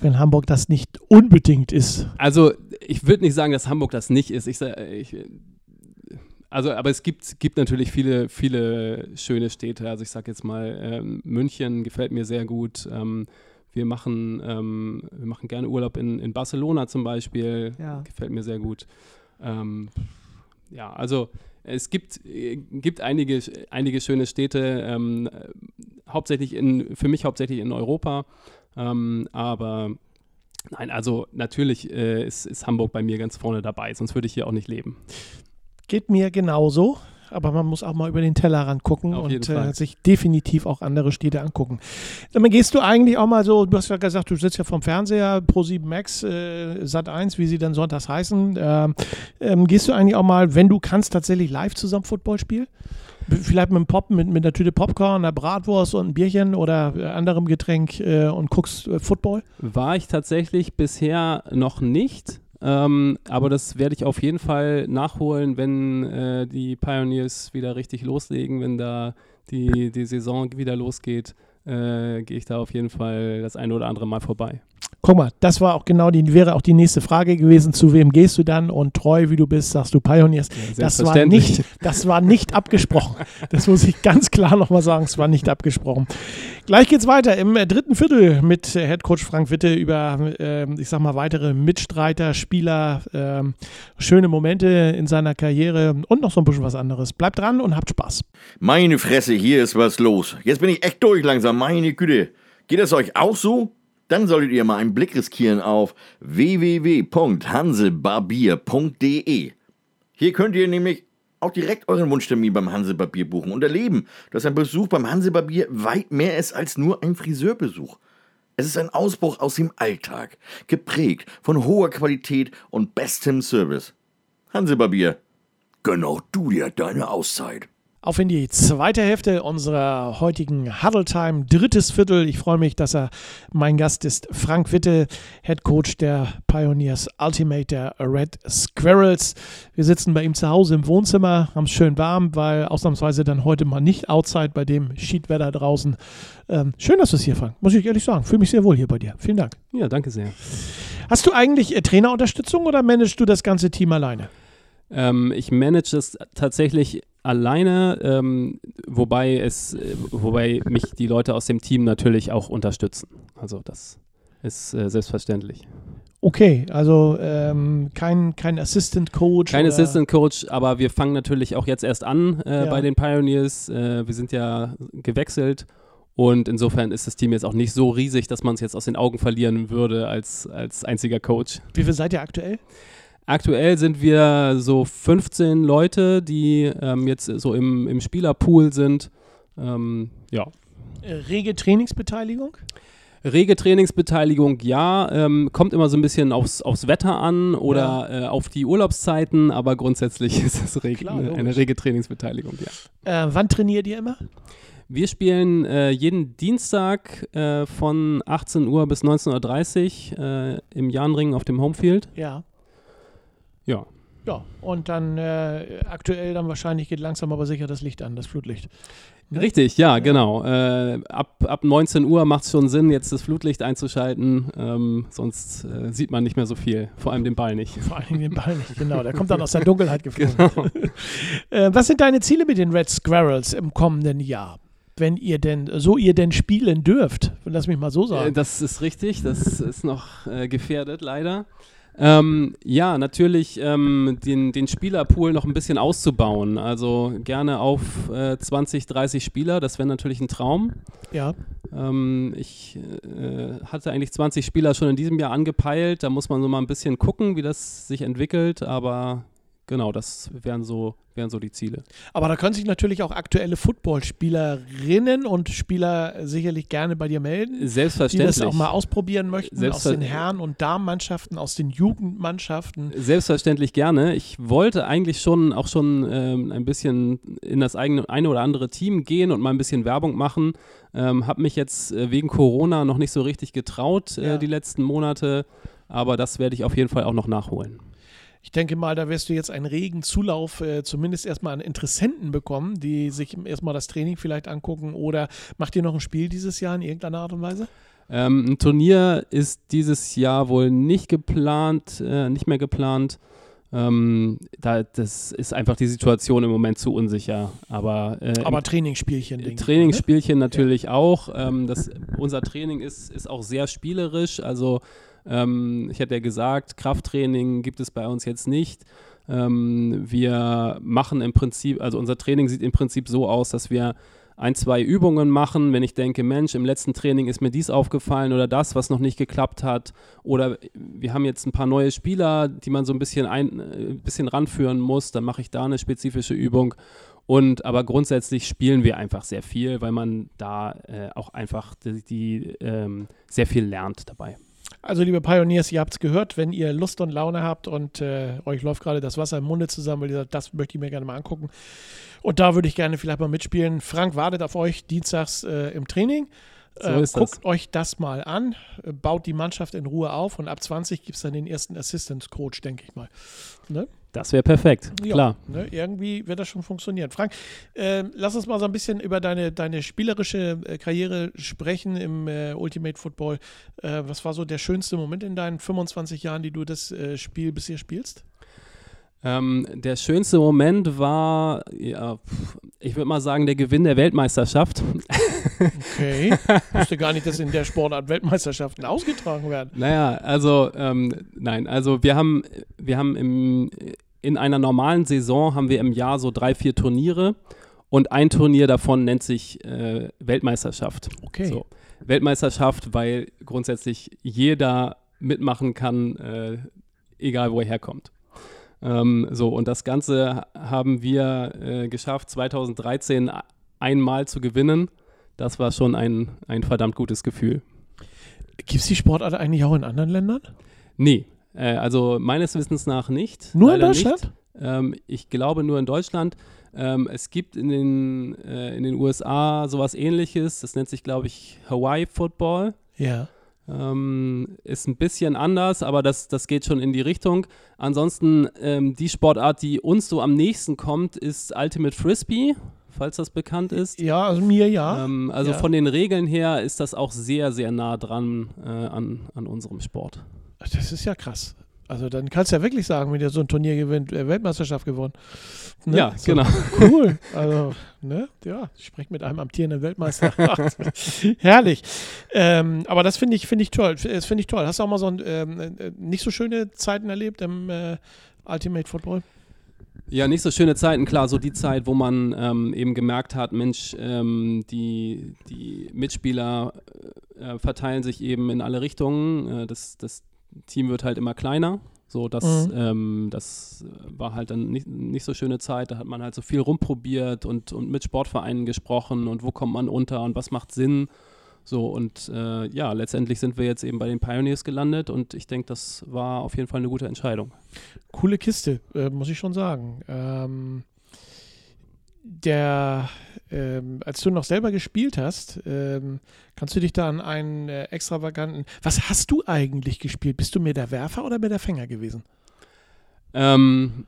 wenn Hamburg das nicht unbedingt ist? Also, ich würde nicht sagen, dass Hamburg das nicht ist. Ich, ich also, aber es gibt, gibt natürlich viele, viele schöne Städte. Also ich sage jetzt mal, ähm, München gefällt mir sehr gut. Ähm, wir machen, ähm, wir machen gerne Urlaub in, in Barcelona zum Beispiel. Ja. Gefällt mir sehr gut. Ähm, ja, also es gibt, gibt einige, einige schöne Städte, ähm, hauptsächlich in, für mich hauptsächlich in Europa. Ähm, aber nein, also natürlich äh, ist, ist Hamburg bei mir ganz vorne dabei, sonst würde ich hier auch nicht leben. Geht mir genauso. Aber man muss auch mal über den Tellerrand gucken Auf und äh, sich definitiv auch andere Städte angucken. Dann gehst du eigentlich auch mal so, du hast ja gesagt, du sitzt ja vom Fernseher, Pro7 Max, äh, Sat 1, wie sie dann sonntags heißen. Äh, ähm, gehst du eigentlich auch mal, wenn du kannst, tatsächlich live zusammen Football spielen? Vielleicht mit einem Pop, mit, mit einer Tüte Popcorn, einer Bratwurst und ein Bierchen oder äh, anderem Getränk äh, und guckst äh, Football? War ich tatsächlich bisher noch nicht. Ähm, aber das werde ich auf jeden Fall nachholen, wenn äh, die Pioneers wieder richtig loslegen, wenn da die, die Saison wieder losgeht, äh, gehe ich da auf jeden Fall das eine oder andere Mal vorbei. Guck mal, das war auch genau die, wäre auch die nächste Frage gewesen, zu wem gehst du dann und treu wie du bist, sagst du Pioneers. Ja, das, war nicht, das war nicht abgesprochen. Das muss ich ganz klar nochmal sagen, es war nicht abgesprochen. Gleich geht's weiter im äh, dritten Viertel mit äh, Head Coach Frank Witte über, äh, ich sag mal, weitere Mitstreiter, Spieler, äh, schöne Momente in seiner Karriere und noch so ein bisschen was anderes. Bleibt dran und habt Spaß. Meine Fresse, hier ist was los. Jetzt bin ich echt durch langsam, meine Güte. Geht es euch auch so? Dann solltet ihr mal einen Blick riskieren auf www.hansebarbier.de. Hier könnt ihr nämlich auch direkt euren Wunschtermin beim Hansebarbier buchen und erleben, dass ein Besuch beim Hansebarbier weit mehr ist als nur ein Friseurbesuch. Es ist ein Ausbruch aus dem Alltag, geprägt von hoher Qualität und bestem Service. Hansebarbier, gönn auch du dir deine Auszeit. Auf in die zweite Hälfte unserer heutigen Huddle Time, drittes Viertel. Ich freue mich, dass er mein Gast ist. Frank Witte, Head Coach der Pioneers Ultimate der Red Squirrels. Wir sitzen bei ihm zu Hause im Wohnzimmer, haben es schön warm, weil ausnahmsweise dann heute mal nicht outside bei dem Schiedwetter draußen. Ähm, schön, dass du es hier, Frank, muss ich ehrlich sagen. Fühle mich sehr wohl hier bei dir. Vielen Dank. Ja, danke sehr. Hast du eigentlich äh, Trainerunterstützung oder managst du das ganze Team alleine? Ähm, ich manage es tatsächlich alleine, ähm, wobei es, äh, wobei mich die Leute aus dem Team natürlich auch unterstützen. Also das ist äh, selbstverständlich. Okay, also ähm, kein, kein Assistant Coach. Kein oder? Assistant Coach, aber wir fangen natürlich auch jetzt erst an äh, ja. bei den Pioneers. Äh, wir sind ja gewechselt und insofern ist das Team jetzt auch nicht so riesig, dass man es jetzt aus den Augen verlieren würde als, als einziger Coach. Wie viel seid ihr aktuell? Aktuell sind wir so 15 Leute, die ähm, jetzt so im, im Spielerpool sind. Ähm, ja. Rege Trainingsbeteiligung? Rege Trainingsbeteiligung, ja. Ähm, kommt immer so ein bisschen aufs, aufs Wetter an oder äh, auf die Urlaubszeiten, aber grundsätzlich ist es reg Klar, eine rege Trainingsbeteiligung, ja. Äh, wann trainiert ihr immer? Wir spielen äh, jeden Dienstag äh, von 18 Uhr bis 19.30 Uhr äh, im Jahnring auf dem Homefield. Ja. Ja. Ja, und dann äh, aktuell dann wahrscheinlich geht langsam aber sicher das Licht an, das Flutlicht. Ne? Richtig, ja, genau. Äh, ab, ab 19 Uhr macht es schon Sinn, jetzt das Flutlicht einzuschalten, ähm, sonst äh, sieht man nicht mehr so viel, vor allem den Ball nicht. Vor Dingen den Ball nicht, genau. Der kommt dann aus der Dunkelheit geflogen. Genau. Äh, was sind deine Ziele mit den Red Squirrels im kommenden Jahr? Wenn ihr denn, so ihr denn spielen dürft, lass mich mal so Äh, sagen. das ist richtig, das ist noch äh, gefährdet, leider. Ähm, ja, natürlich ähm, den, den Spielerpool noch ein bisschen auszubauen. Also gerne auf äh, 20, 30 Spieler, das wäre natürlich ein Traum. ja. Ähm, ich äh, hatte eigentlich 20 Spieler schon in diesem Jahr angepeilt. Da muss man so mal ein bisschen gucken, wie das sich entwickelt. Aber genau, das wären so, wären so die Ziele. Aber da können sich natürlich auch aktuelle Footballspielerinnen und Spieler sicherlich gerne bei dir melden, die Selbstverständlich. das auch mal ausprobieren möchten aus den Herren- und Damenmannschaften, aus den Jugendmannschaften. Selbstverständlich gerne. Ich wollte eigentlich schon auch schon ähm, ein bisschen in das eigene eine oder andere Team gehen und mal ein bisschen Werbung machen. Ähm, habe mich jetzt äh, wegen Corona noch nicht so richtig getraut äh, Ja. die letzten Monate, aber das werde ich auf jeden Fall auch noch nachholen. Ich denke mal, da wirst du jetzt einen regen Zulauf äh, zumindest erstmal an Interessenten bekommen, die sich erstmal das Training vielleicht angucken oder macht ihr noch ein Spiel dieses Jahr in irgendeiner Art und Weise? Ähm, ein Turnier ist dieses Jahr wohl nicht geplant, äh, nicht mehr geplant. Ähm, da, das ist einfach die Situation im Moment zu unsicher. Aber, äh, Aber Trainingsspielchen, ich ne? Trainingsspielchen natürlich auch. Ähm, das, unser Training ist, ist auch sehr spielerisch. Also ähm, ich hatte ja gesagt, Krafttraining gibt es bei uns jetzt nicht. Ähm, wir machen im Prinzip, also unser Training sieht im Prinzip so aus, dass wir ein, zwei Übungen machen, wenn ich denke, Mensch, im letzten Training ist mir dies aufgefallen oder das, was noch nicht geklappt hat. Oder wir haben jetzt ein paar neue Spieler, die man so ein bisschen, ein, äh, bisschen ranführen muss, dann mache ich da eine spezifische Übung. Und aber grundsätzlich spielen wir einfach sehr viel, weil man da äh, auch einfach die, die ähm, sehr viel lernt dabei. Also, liebe Pioneers, ihr habt es gehört, wenn ihr Lust und Laune habt und äh, euch läuft gerade das Wasser im Munde zusammen, weil ihr sagt, das möchte ich mir gerne mal angucken. Und da würde ich gerne vielleicht mal mitspielen. Frank wartet auf euch dienstags äh, im Training. So Äh, ist das. guckt euch das mal an, baut die Mannschaft in Ruhe auf und ab 20 gibt es dann den ersten Assistance-Coach, denke ich mal. Ne? Das wäre perfekt, Ja, klar. Ne, irgendwie wird das schon funktionieren. Frank, äh, lass uns mal so ein bisschen über deine, deine spielerische äh, Karriere sprechen im äh, Ultimate Football. Äh, was war so der schönste Moment in deinen 25 Jahren, die du das äh, Spiel bisher spielst? Ähm, der schönste Moment war, ja, ich würde mal sagen, der Gewinn der Weltmeisterschaft. Okay. ich wusste gar nicht, dass in der Sportart Weltmeisterschaften ausgetragen werden. Naja, also ähm, nein, also wir haben, wir haben im, in einer normalen Saison haben wir im Jahr so drei, vier Turniere und ein Turnier davon nennt sich äh, Weltmeisterschaft. Okay. So. Weltmeisterschaft, weil grundsätzlich jeder mitmachen kann, äh, egal wo er herkommt. Ähm, so, und das Ganze haben wir äh, geschafft, 2013 einmal zu gewinnen. Das war schon ein, ein verdammt gutes Gefühl. Gibt es die Sportart eigentlich auch in anderen Ländern? Nee, äh, also meines Wissens nach nicht. Nur in Deutschland? Ähm, ich glaube nur in Deutschland. Ähm, es gibt in den, äh, in den USA sowas ähnliches. Das nennt sich, glaube ich, Hawaii Football. Ja. Ähm, ist ein bisschen anders, aber das, das geht schon in die Richtung. Ansonsten, ähm, die Sportart, die uns so am nächsten kommt, ist Ultimate Frisbee, falls das bekannt ist. Ja, also mir ja. Ähm, also Ja. von den Regeln her ist das auch sehr, sehr nah dran äh, an, an unserem Sport. Das ist ja krass. Also dann kannst du ja wirklich sagen, wenn ihr so ein Turnier gewinnt, äh, Weltmeisterschaft gewonnen. Ne? Ja, So, genau. Cool. Also, ne? Ja, ich spreche mit einem amtierenden Weltmeister. Herrlich. Ähm, aber das finde ich, finde ich toll. Das finde ich toll. Hast du auch mal so ein, ähm, äh, nicht so schöne Zeiten erlebt im äh, Ultimate Football? Ja, nicht so schöne Zeiten, klar, so die Zeit, wo man ähm, eben gemerkt hat, Mensch, ähm, die, die Mitspieler äh, verteilen sich eben in alle Richtungen. Äh, das, das Team wird halt immer kleiner. So, das, Mhm. ähm, das war halt dann nicht, nicht so schöne Zeit. Da hat man halt so viel rumprobiert und, und mit Sportvereinen gesprochen und wo kommt man unter und was macht Sinn. So, und äh, ja, letztendlich sind wir jetzt eben bei den Pioneers gelandet und ich denke, das war auf jeden Fall eine gute Entscheidung. Coole Kiste, äh, muss ich schon sagen. Ähm, der, ähm, als du noch selber gespielt hast, ähm, kannst du dich da an einen äh, extravaganten. Was hast du eigentlich gespielt? Bist du mehr der Werfer oder mehr der Fänger gewesen? Ähm,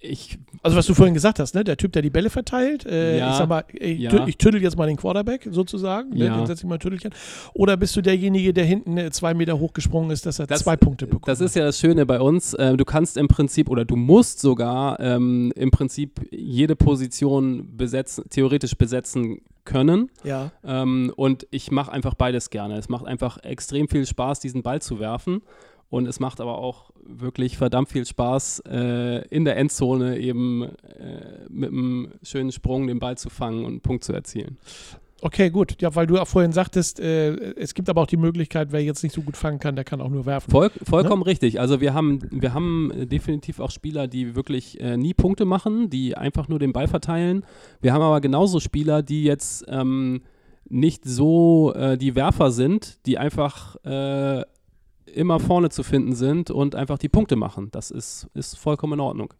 ich, Also was du vorhin gesagt hast, ne? Der Typ, der die Bälle verteilt. Äh, Ja, ich sag mal, ich, ja. tü- ich tüttel jetzt mal den Quarterback sozusagen. Ne? Ja. Den setze ich mal ein Tüttelchen. Oder bist du derjenige, der hinten äh, zwei Meter hochgesprungen ist, dass er Das- zwei Punkte bekommt? das ist ja das Schöne bei uns. Äh, du kannst im Prinzip oder du musst sogar ähm, im Prinzip jede Position besetzen, theoretisch besetzen können. ja. Ähm, und ich mache einfach beides gerne. Es macht einfach extrem viel Spaß, diesen Ball zu werfen. Und es macht aber auch wirklich verdammt viel Spaß, äh, in der Endzone eben äh, mit einem schönen Sprung den Ball zu fangen und einen Punkt zu erzielen. Okay, gut. Ja, weil du auch vorhin sagtest, äh, es gibt aber auch die Möglichkeit, wer jetzt nicht so gut fangen kann, der kann auch nur werfen. Voll, vollkommen richtig. Also wir haben, wir haben definitiv auch Spieler, die wirklich äh, nie Punkte machen, die einfach nur den Ball verteilen. Wir haben aber genauso Spieler, die jetzt ähm, nicht so äh, die Werfer sind, die einfach äh, immer vorne zu finden sind und einfach die Punkte machen. Das ist, ist vollkommen in Ordnung.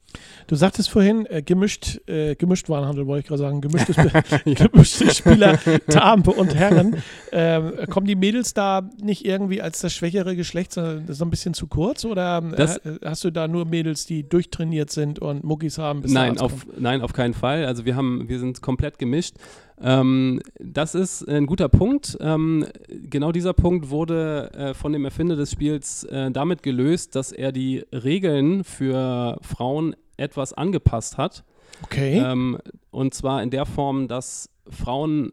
Du sagtest vorhin, äh, gemischt, äh, gemischt Warenhandel, wollte ich gerade sagen, gemischtes, gemischte Spieler, Damen und Herren. Ähm, kommen die Mädels da nicht irgendwie als das schwächere Geschlecht so, so ein bisschen zu kurz? Oder ähm, Das- äh, hast du da nur Mädels, die durchtrainiert sind und Muckis haben? Nein auf, nein, auf keinen Fall. Also wir haben, wir sind komplett gemischt. Ähm, das ist ein guter Punkt. Ähm, genau dieser Punkt wurde äh, von dem Erfinder des Spiels äh, damit gelöst, dass er die Regeln für Frauen etwas angepasst hat. Okay. Ähm, und zwar in der Form, dass Frauen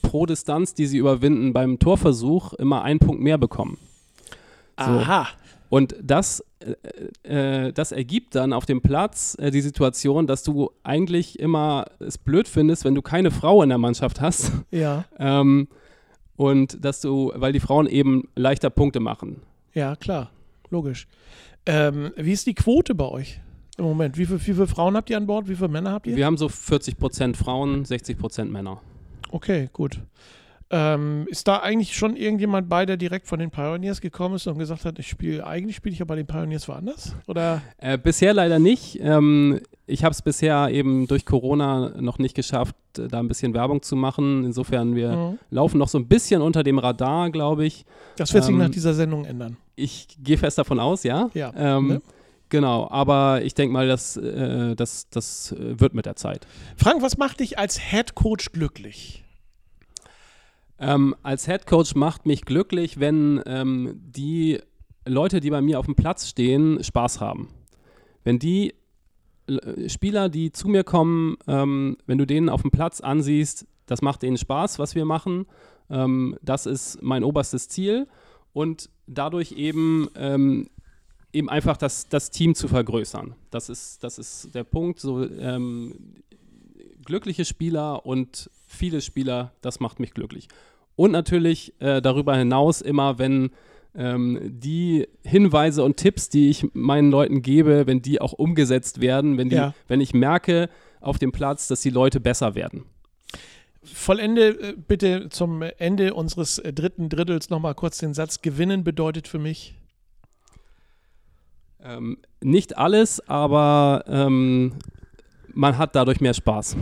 pro Distanz, die sie überwinden, beim Torversuch immer einen Punkt mehr bekommen. so. Aha. Und das, äh, äh, das ergibt dann auf dem Platz äh, die Situation, dass du eigentlich immer es blöd findest, wenn du keine Frau in der Mannschaft hast. Ja, ähm, und dass du, weil die Frauen eben leichter Punkte machen. ja, klar. Logisch. Ähm, wie ist die Quote bei euch im Moment? Wie, viel, wie viele Frauen habt ihr an Bord? Wie viele Männer habt ihr? Wir haben so 40% Frauen, 60% Männer. Okay, gut. Ähm, ist da eigentlich schon irgendjemand bei, der direkt von den Pioneers gekommen ist und gesagt hat, ich spiele, eigentlich spiele ich aber bei den Pioneers woanders? Oder? Äh, bisher leider nicht. Ähm, ich habe es bisher eben durch Corona noch nicht geschafft, da ein bisschen Werbung zu machen. Insofern, wir Mhm. laufen noch so ein bisschen unter dem Radar, glaube ich. Das wird sich Ähm, nach dieser Sendung ändern. Ich gehe fest davon aus, ja. Ja, Ähm, ne? Genau, aber ich denke mal, das, äh, das, das äh, wird mit der Zeit. Frank, was macht dich als Head Coach glücklich? Ähm, als Head Coach macht mich glücklich, wenn ähm, die Leute, die bei mir auf dem Platz stehen, Spaß haben. Wenn die äh, Spieler, die zu mir kommen, ähm, wenn du denen auf dem Platz ansiehst, das macht denen Spaß, was wir machen. Ähm, das ist mein oberstes Ziel. Und dadurch eben, ähm, eben einfach das, das Team zu vergrößern. Das ist, das ist der Punkt. So, ähm, glückliche Spieler und viele Spieler, das macht mich glücklich. Und natürlich äh, darüber hinaus immer, wenn ähm, die Hinweise und Tipps, die ich meinen Leuten gebe, wenn die auch umgesetzt werden, wenn, die, Ja. wenn ich merke auf dem Platz, dass die Leute besser werden. Vollende äh, bitte zum Ende unseres äh, dritten Drittels nochmal kurz den Satz, gewinnen bedeutet für mich. Ähm, nicht alles, aber ähm, man hat dadurch mehr Spaß.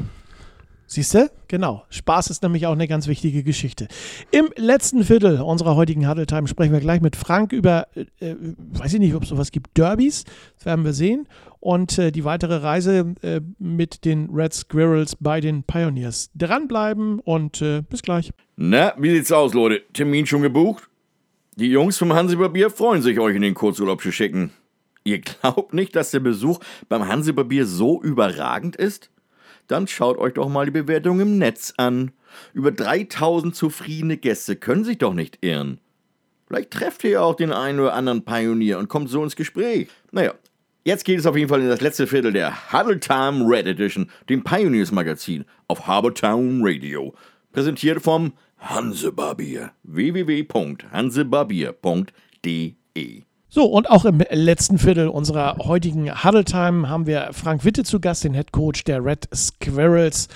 Siehst du? Genau. Spaß ist nämlich auch eine ganz wichtige Geschichte. Im letzten Viertel unserer heutigen Huddle Time sprechen wir gleich mit Frank über, äh, äh, weiß ich nicht, ob es sowas gibt, Derbys. Das werden wir sehen. Und äh, die weitere Reise äh, mit den Red Squirrels bei den Pioneers. Dranbleiben und äh, bis gleich. Na, wie sieht's aus, Leute? Termin schon gebucht? Die Jungs vom Hansebarbier freuen sich, euch in den Kurzurlaub zu schicken. Ihr glaubt nicht, dass der Besuch beim Hansebarbier so überragend ist? Dann schaut euch doch mal die Bewertung im Netz an. Über 3000 zufriedene Gäste können sich doch nicht irren. Vielleicht trefft ihr ja auch den einen oder anderen Pionier und kommt so ins Gespräch. Naja, jetzt geht es auf jeden Fall in das letzte Viertel der Huddle Time Red Edition, dem Pioneers Magazin auf Harbortown Radio. Präsentiert vom Hansebarbier. www.hansebarbier.de So, und auch im letzten Viertel unserer heutigen Huddle Time haben wir Frank Witte zu Gast, den Head Coach der Red Squirrels.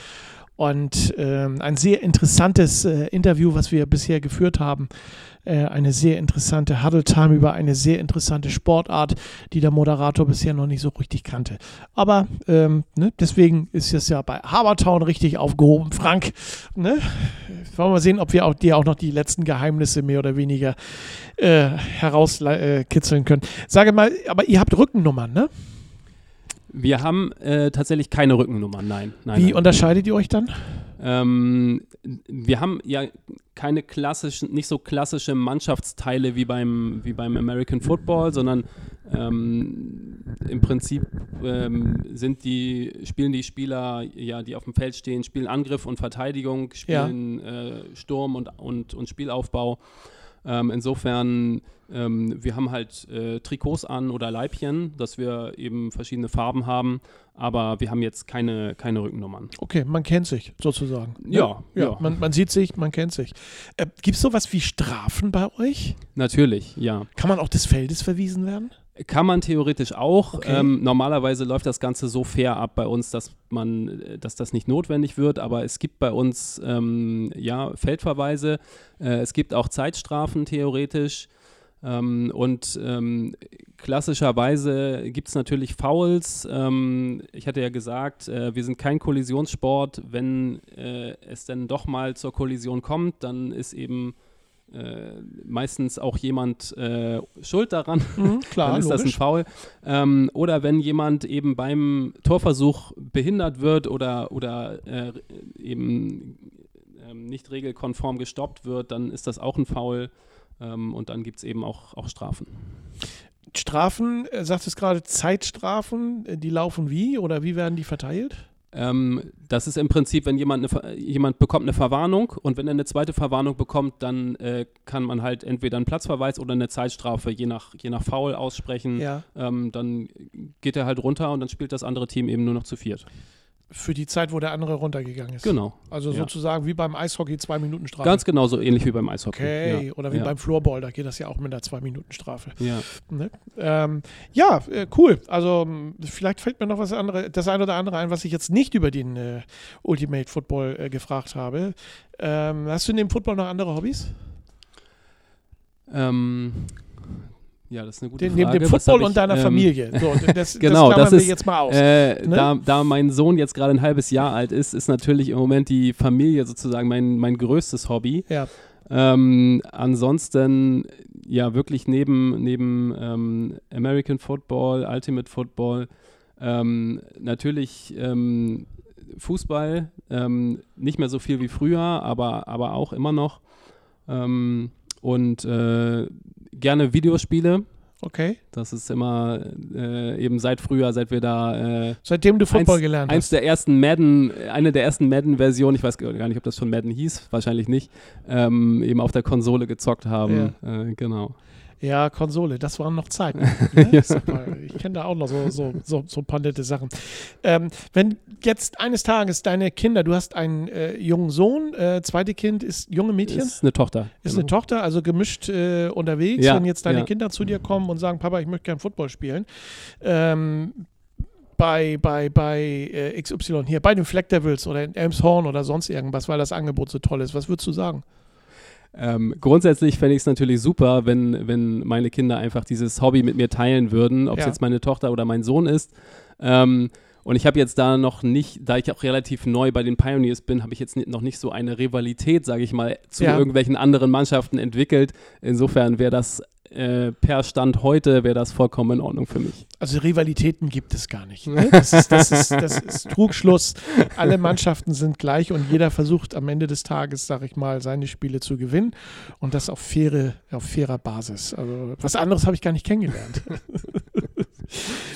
Und ähm, ein sehr interessantes äh, Interview, was wir bisher geführt haben. Äh, eine sehr interessante Huddle Time über eine sehr interessante Sportart, die der Moderator bisher noch nicht so richtig kannte. Aber ähm, ne, deswegen ist es ja bei Habertown richtig aufgehoben. Frank, ne? wollen wir mal sehen, ob wir auch dir auch noch die letzten Geheimnisse mehr oder weniger äh, herauskitzeln können. Sage mal, aber ihr habt Rückennummern, ne? Wir haben äh, tatsächlich keine Rückennummern, nein. nein Wie nein. unterscheidet ihr euch dann? Ähm, wir haben ja keine klassischen, nicht so klassische Mannschaftsteile wie beim, wie beim American Football, sondern ähm, im Prinzip ähm, sind die, spielen die Spieler, ja, die auf dem Feld stehen, spielen Angriff und Verteidigung, spielen ja. äh, Sturm und, und, und Spielaufbau. Ähm, insofern, ähm, wir haben halt äh, Trikots an oder Leibchen, dass wir eben verschiedene Farben haben, aber wir haben jetzt keine, keine Rückennummern. Okay, man kennt sich sozusagen. Ne? Ja, ja. ja. Man, man, sieht sich, man kennt sich. Äh, Gibt es sowas wie Strafen bei euch? Natürlich, ja. Kann man auch des Feldes verwiesen werden? Kann man theoretisch auch. Okay. Ähm, normalerweise läuft das Ganze so fair ab bei uns, dass man, dass das nicht notwendig wird, aber es gibt bei uns ähm, ja Feldverweise. Äh, es gibt auch Zeitstrafen theoretisch. Ähm, und ähm, klassischerweise gibt es natürlich Fouls. Ähm, ich hatte ja gesagt, äh, wir sind kein Kollisionssport. Wenn äh, es denn doch mal zur Kollision kommt, dann ist eben äh, meistens auch jemand äh, schuld daran, mhm, klar, dann ist logisch. das ein Foul. Ähm, oder wenn jemand eben beim Torversuch behindert wird oder, oder äh, eben ähm, nicht regelkonform gestoppt wird, dann ist das auch ein Foul ähm, und dann gibt es eben auch, auch Strafen. Strafen, äh, sagt es gerade, Zeitstrafen, äh, die laufen wie oder wie werden die verteilt? Ähm, das ist im Prinzip, wenn jemand, eine, jemand bekommt eine Verwarnung und wenn er eine zweite Verwarnung bekommt, dann äh, kann man halt entweder einen Platzverweis oder eine Zeitstrafe je nach, je nach Foul aussprechen. Ja. Ähm, dann geht er halt runter und dann spielt das andere Team eben nur noch zu viert. Für die Zeit, wo der andere runtergegangen ist. Genau. Also Ja. sozusagen wie beim Eishockey zwei Minuten Strafe. Ganz genau so ähnlich wie beim Eishockey. Okay, Ja. oder wie ja. beim Floorball, da geht das ja auch mit einer zwei Minuten Strafe. Ja. Ne? Ähm, ja, äh, cool. Also vielleicht fällt mir noch was andere, das eine oder andere ein, was ich jetzt nicht über den äh, Ultimate Football äh, gefragt habe. Ähm, hast du neben Football noch andere Hobbys? Ähm, ja, das ist eine gute Den, neben Frage. dem Was Football hab und ich, deiner ähm, Familie. So, das, Genau, das das ist, jetzt mal aus. Äh, ne? da, da mein Sohn jetzt gerade ein halbes Jahr alt ist, ist natürlich im Moment die Familie sozusagen mein, mein größtes Hobby. ja. Ähm, ansonsten, ja, wirklich neben, neben ähm, American Football, Ultimate Football, ähm, natürlich ähm, Fußball, ähm, nicht mehr so viel wie früher, aber, aber auch immer noch. Und äh, gerne Videospiele. Okay. Das ist immer äh, eben seit früher, seit wir da äh, Seitdem du Football eins, gelernt eins hast. der ersten Madden, eine der ersten Madden-Versionen, ich weiß gar nicht, ob das schon Madden hieß, wahrscheinlich nicht, ähm, eben auf der Konsole gezockt haben. Äh, genau. Ja, Konsole, das waren noch Zeiten. Ne? Ja. Ich kenne da auch noch so, so, so, so ein paar nette Sachen. Ähm, wenn jetzt eines Tages deine Kinder, du hast einen äh, jungen Sohn, äh, zweite Kind ist junge Mädchen, ist, Ist eine Tochter. genau. eine Tochter, also gemischt äh, unterwegs. Ja, wenn jetzt deine ja. Kinder zu dir kommen und sagen, Papa, ich möchte gern Football spielen, ähm, bei, bei, bei äh, XY hier, bei den Flag Devils oder in Elmshorn oder sonst irgendwas, weil das Angebot so toll ist, was würdest du sagen? Ähm, grundsätzlich fände ich es natürlich super, wenn, wenn meine Kinder einfach dieses Hobby mit mir teilen würden, ob es Ja. jetzt meine Tochter oder mein Sohn ist. Ähm, und ich habe jetzt da noch nicht, da ich auch relativ neu bei den Pioneers bin, habe ich jetzt noch nicht so eine Rivalität, sage ich mal, zu Ja. irgendwelchen anderen Mannschaften entwickelt. Insofern wäre das äh, per Stand heute, wäre das vollkommen in Ordnung für mich. Also Rivalitäten gibt es gar nicht. Ne? Das, ist, das, ist, das ist Trugschluss. Alle Mannschaften sind gleich und jeder versucht am Ende des Tages, sag ich mal, seine Spiele zu gewinnen und das auf, faire, auf fairer Basis. Also was anderes habe ich gar nicht kennengelernt.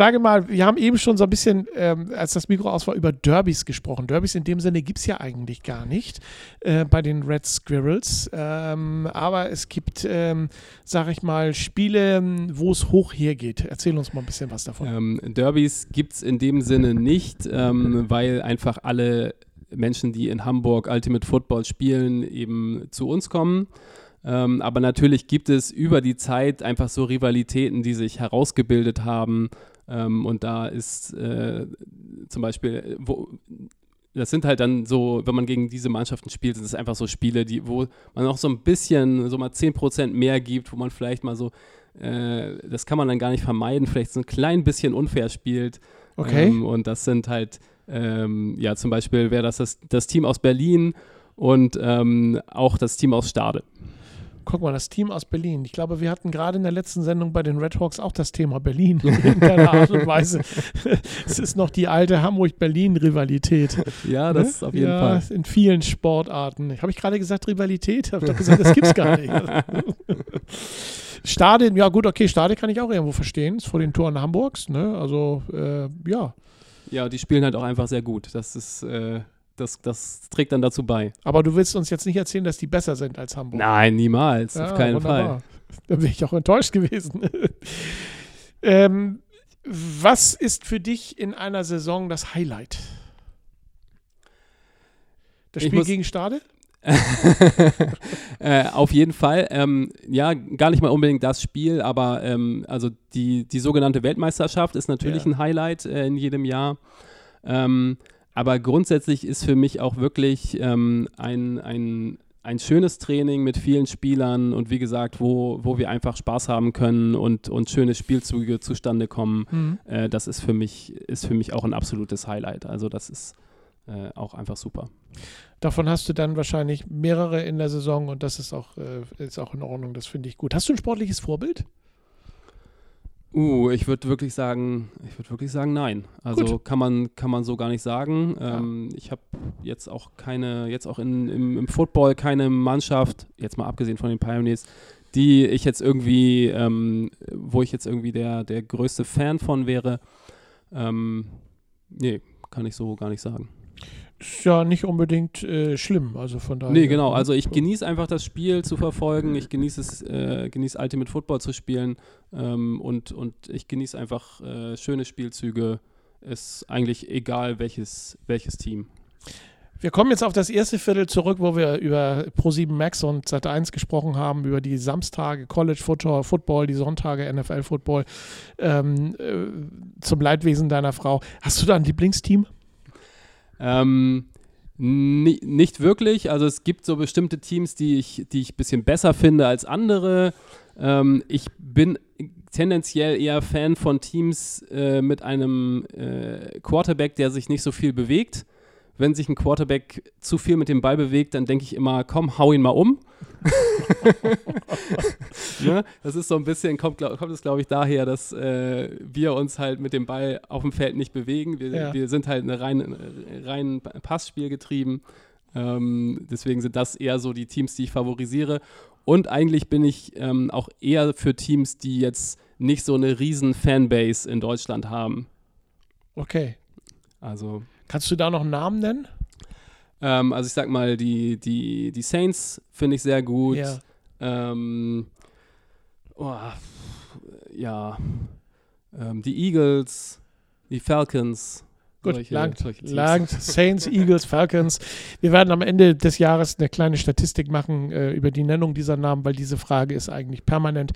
Sage mal, wir haben eben schon so ein bisschen, ähm, als das Mikro aus war, über Derbys gesprochen. Derbys in dem Sinne gibt es ja eigentlich gar nicht äh, bei den Red Squirrels. Ähm, aber es gibt, ähm, sage ich mal, Spiele, wo es hoch hergeht. Erzähl uns mal ein bisschen was davon. Ähm, Derbys gibt es in dem Sinne nicht, ähm, weil einfach alle Menschen, die in Hamburg Ultimate Football spielen, eben zu uns kommen. Ähm, aber natürlich gibt es über die Zeit einfach so Rivalitäten, die sich herausgebildet haben. Ähm, und da ist äh, zum Beispiel, wo, das sind halt dann so, wenn man gegen diese Mannschaften spielt, sind es einfach so Spiele, die, wo man auch so ein bisschen, so mal 10% mehr gibt, wo man vielleicht mal so, äh, das kann man dann gar nicht vermeiden, vielleicht so ein klein bisschen unfair spielt. Okay. Ähm, und das sind halt, ähm, ja, zum Beispiel wäre das, das das Team aus Berlin und ähm, auch das Team aus Stade. Guck mal, das Team aus Berlin. Ich glaube, wir hatten gerade in der letzten Sendung bei den Red Hawks auch das Thema Berlin in keiner Art und Weise. es ist noch die alte Hamburg-Berlin-Rivalität. Ja, das Ne? auf jeden ja, Fall. in vielen Sportarten. Habe ich gerade gesagt Rivalität? Habe doch gesagt, das gibt's gar nicht. Stadion, ja gut, okay, Stadion kann ich auch irgendwo verstehen. Ist vor den Toren Hamburgs, ne? Also, äh, ja. Ja, die spielen halt auch einfach sehr gut. Das ist, äh, das, das trägt dann dazu bei. Aber du willst uns jetzt nicht erzählen, dass die besser sind als Hamburg. Nein, niemals, Ja, auf keinen wunderbar. Fall. Da bin ich auch enttäuscht gewesen. ähm, was ist für dich in einer Saison das Highlight? Das Spiel gegen Stade? äh, auf jeden Fall. Ähm, ja, gar nicht mal unbedingt das Spiel, aber ähm, also die, die sogenannte Weltmeisterschaft ist natürlich Ja. ein Highlight äh, in jedem Jahr. Ähm, aber grundsätzlich ist für mich auch wirklich ähm, ein, ein, ein schönes Training mit vielen Spielern und wie gesagt, wo, wo wir einfach Spaß haben können und, und schöne Spielzüge zustande kommen. Äh, das ist für mich, ist für mich auch ein absolutes Highlight. Also das ist äh, auch einfach super. Davon hast du dann wahrscheinlich mehrere in der Saison und das ist auch, äh, ist auch in Ordnung. Das finde ich gut. Hast du ein sportliches Vorbild? Uh, ich würde wirklich sagen, ich würde wirklich sagen, nein. Also Gut. kann man, kann man so gar nicht sagen. Ähm, ich habe jetzt auch keine, jetzt auch in, im, im Football keine Mannschaft, jetzt mal abgesehen von den Pioneers, die ich jetzt irgendwie, ähm, wo ich jetzt irgendwie der, der größte Fan von wäre. Ähm, nee, kann ich so gar nicht sagen. Ist ja nicht unbedingt äh, schlimm. Also von daher. Nee, genau. Also ich genieße einfach das Spiel zu verfolgen. Ich genieße es, äh, genieße Ultimate Football zu spielen ähm, und, und ich genieße einfach äh, schöne Spielzüge. Ist eigentlich egal welches, welches Team. Wir kommen jetzt auf das erste Viertel zurück, wo wir über Pro7 Max und Sat1 gesprochen haben, über die Samstage College Football, die Sonntage NFL Football, ähm, äh, zum Leidwesen deiner Frau. Hast du da ein Lieblingsteam? Ähm, ni nicht wirklich. Also es gibt so bestimmte Teams, die ich, die ich ein bisschen besser finde als andere. Ähm, ich bin tendenziell eher Fan von Teams äh, mit einem äh, Quarterback, der sich nicht so viel bewegt. Wenn sich ein Quarterback zu viel mit dem Ball bewegt, dann denke ich immer, komm, hau ihn mal um. ne? Das ist so ein bisschen, kommt, glaub, kommt es glaube ich daher, dass äh, wir uns halt mit dem Ball auf dem Feld nicht bewegen. Wir, Ja. wir sind halt rein, rein Passspiel getrieben. Ähm, deswegen sind das eher so die Teams, die ich favorisiere. Und eigentlich bin ich ähm, auch eher für Teams, die jetzt nicht so eine riesen Fanbase in Deutschland haben. Okay. Also, Kannst du da noch einen Namen nennen? Ähm, also ich sag mal, die, die, die Saints finde ich sehr gut. Ja. Ähm, oh, ja, ähm, die Eagles, die Falcons. Gut, solche- langt, solche langt. Saints, Eagles, Falcons. Wir werden am Ende des Jahres eine kleine Statistik machen äh, über die Nennung dieser Namen, weil diese Frage ist eigentlich permanent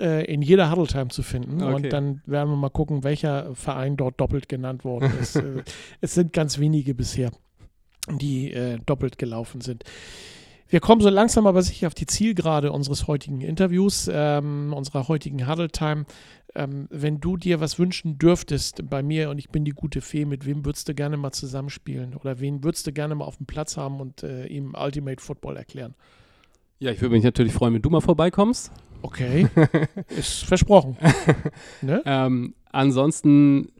äh, in jeder Huddle Time zu finden. Okay. Und dann werden wir mal gucken, welcher Verein dort doppelt genannt worden ist. äh, es sind ganz wenige bisher, die äh, doppelt gelaufen sind. Wir kommen so langsam aber sicher auf die Zielgerade unseres heutigen Interviews, ähm, unserer heutigen Huddle Time. Ähm, wenn du dir was wünschen dürftest bei mir und ich bin die gute Fee, mit wem würdest du gerne mal zusammenspielen? Oder wen würdest du gerne mal auf dem Platz haben und äh, ihm Ultimate Football erklären? Ja, ich würde mich natürlich freuen, wenn du mal vorbeikommst. Okay, ist versprochen. ne? Ähm, ansonsten,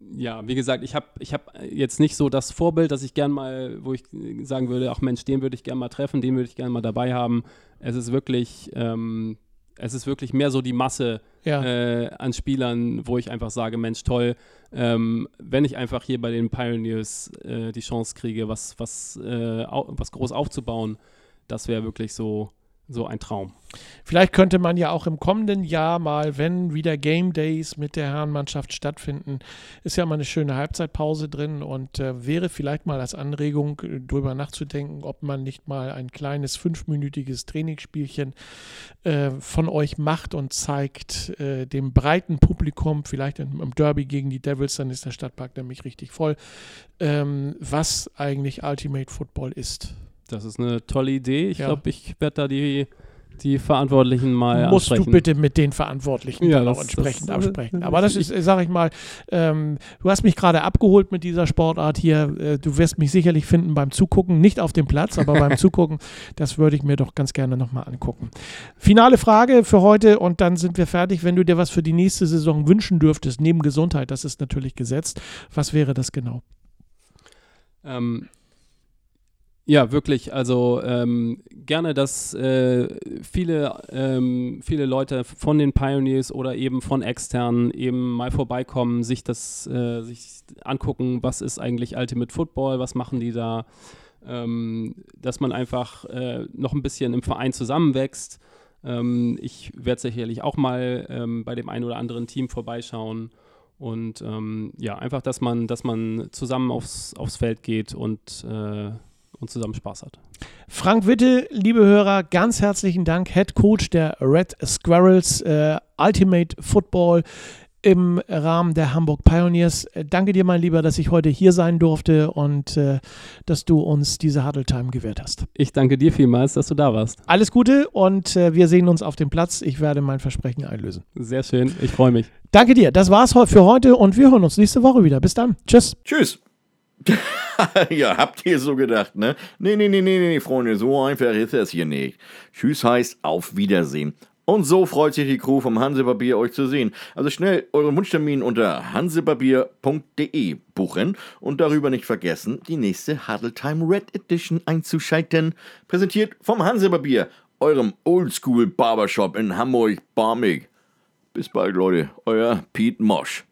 ja, wie gesagt, ich habe ich hab jetzt nicht so das Vorbild, dass ich gern mal, wo ich sagen würde, ach Mensch, den würde ich gern mal treffen, den würde ich gern mal dabei haben. Es ist wirklich, ähm, es ist wirklich mehr so die Masse Ja, äh, an Spielern, wo ich einfach sage, Mensch, toll, ähm, wenn ich einfach hier bei den Pioneers äh, die Chance kriege, was, was, äh, was groß aufzubauen, das wäre wirklich so so ein Traum. Vielleicht könnte man ja auch im kommenden Jahr mal, wenn wieder Game Days mit der Herrenmannschaft stattfinden, ist ja mal eine schöne Halbzeitpause drin und äh, wäre vielleicht mal als Anregung äh, darüber nachzudenken, ob man nicht mal ein kleines fünfminütiges Trainingsspielchen äh, von euch macht und zeigt äh, dem breiten Publikum, vielleicht im, im, Derby gegen die Devils, dann ist der Stadtpark nämlich richtig voll, ähm, was eigentlich Ultimate Football ist. Das ist eine tolle Idee. Ich ja. glaube, ich werde da die die Verantwortlichen mal Musst ansprechen. du bitte mit den Verantwortlichen ja, auch entsprechend das, absprechen. Aber das ist, sag ich mal, ähm, du hast mich gerade abgeholt mit dieser Sportart hier. Äh, du wirst mich sicherlich finden beim Zugucken, nicht auf dem Platz, aber beim Zugucken. Das würde ich mir doch ganz gerne nochmal angucken. Finale Frage für heute und dann sind wir fertig. Wenn du dir was für die nächste Saison wünschen dürftest, neben Gesundheit, das ist natürlich gesetzt, was wäre das genau? Ähm, ja, wirklich. Also ähm, gerne, dass äh, viele, ähm, viele Leute von den Pioneers oder eben von externen eben mal vorbeikommen, sich das äh, sich angucken, was ist eigentlich Ultimate Football, was machen die da, ähm, dass man einfach äh, noch ein bisschen im Verein zusammenwächst. Ähm, ich werde sicherlich auch mal ähm, bei dem einen oder anderen Team vorbeischauen. Und ähm, ja, einfach, dass man, dass man zusammen aufs, aufs Feld geht und äh, und zusammen Spaß hat. Frank Witte, liebe Hörer, ganz herzlichen Dank, Head Coach der Red Squirrels äh, Ultimate Football im Rahmen der Hamburg Pioneers. Äh, danke dir, mein Lieber, dass ich heute hier sein durfte und äh, dass du uns diese Huddle Time gewährt hast. Ich danke dir vielmals, dass du da warst. Alles Gute und äh, wir sehen uns auf dem Platz. Ich werde mein Versprechen einlösen. Sehr schön, ich freue mich. Danke dir, das war's für heute und wir hören uns nächste Woche wieder. Bis dann. Tschüss. Tschüss. ja, habt ihr so gedacht, ne? Nee, nee, nee, nee, nee, Freunde, so einfach ist das hier nicht. Tschüss heißt auf Wiedersehen. Und so freut sich die Crew vom Hansebarbier, euch zu sehen. Also schnell euren Wunschtermin unter hansebarbier.de buchen und darüber nicht vergessen, die nächste Huddle Time Red Edition einzuschalten. Präsentiert vom Hansebarbier, eurem Oldschool Barbershop in Hamburg-Barmig. Bis bald, Leute. Euer Pete Mosch.